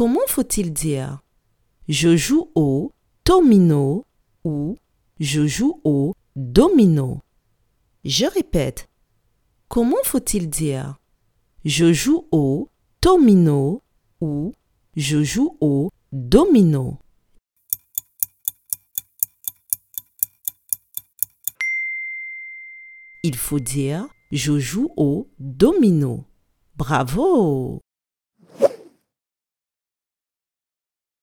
Comment faut-il dire? Je joue au domino ou je joue au domino? Je répète. Comment faut-il dire? Je joue au domino ou je joue au domino? Il faut dire je joue au domino. Bravo!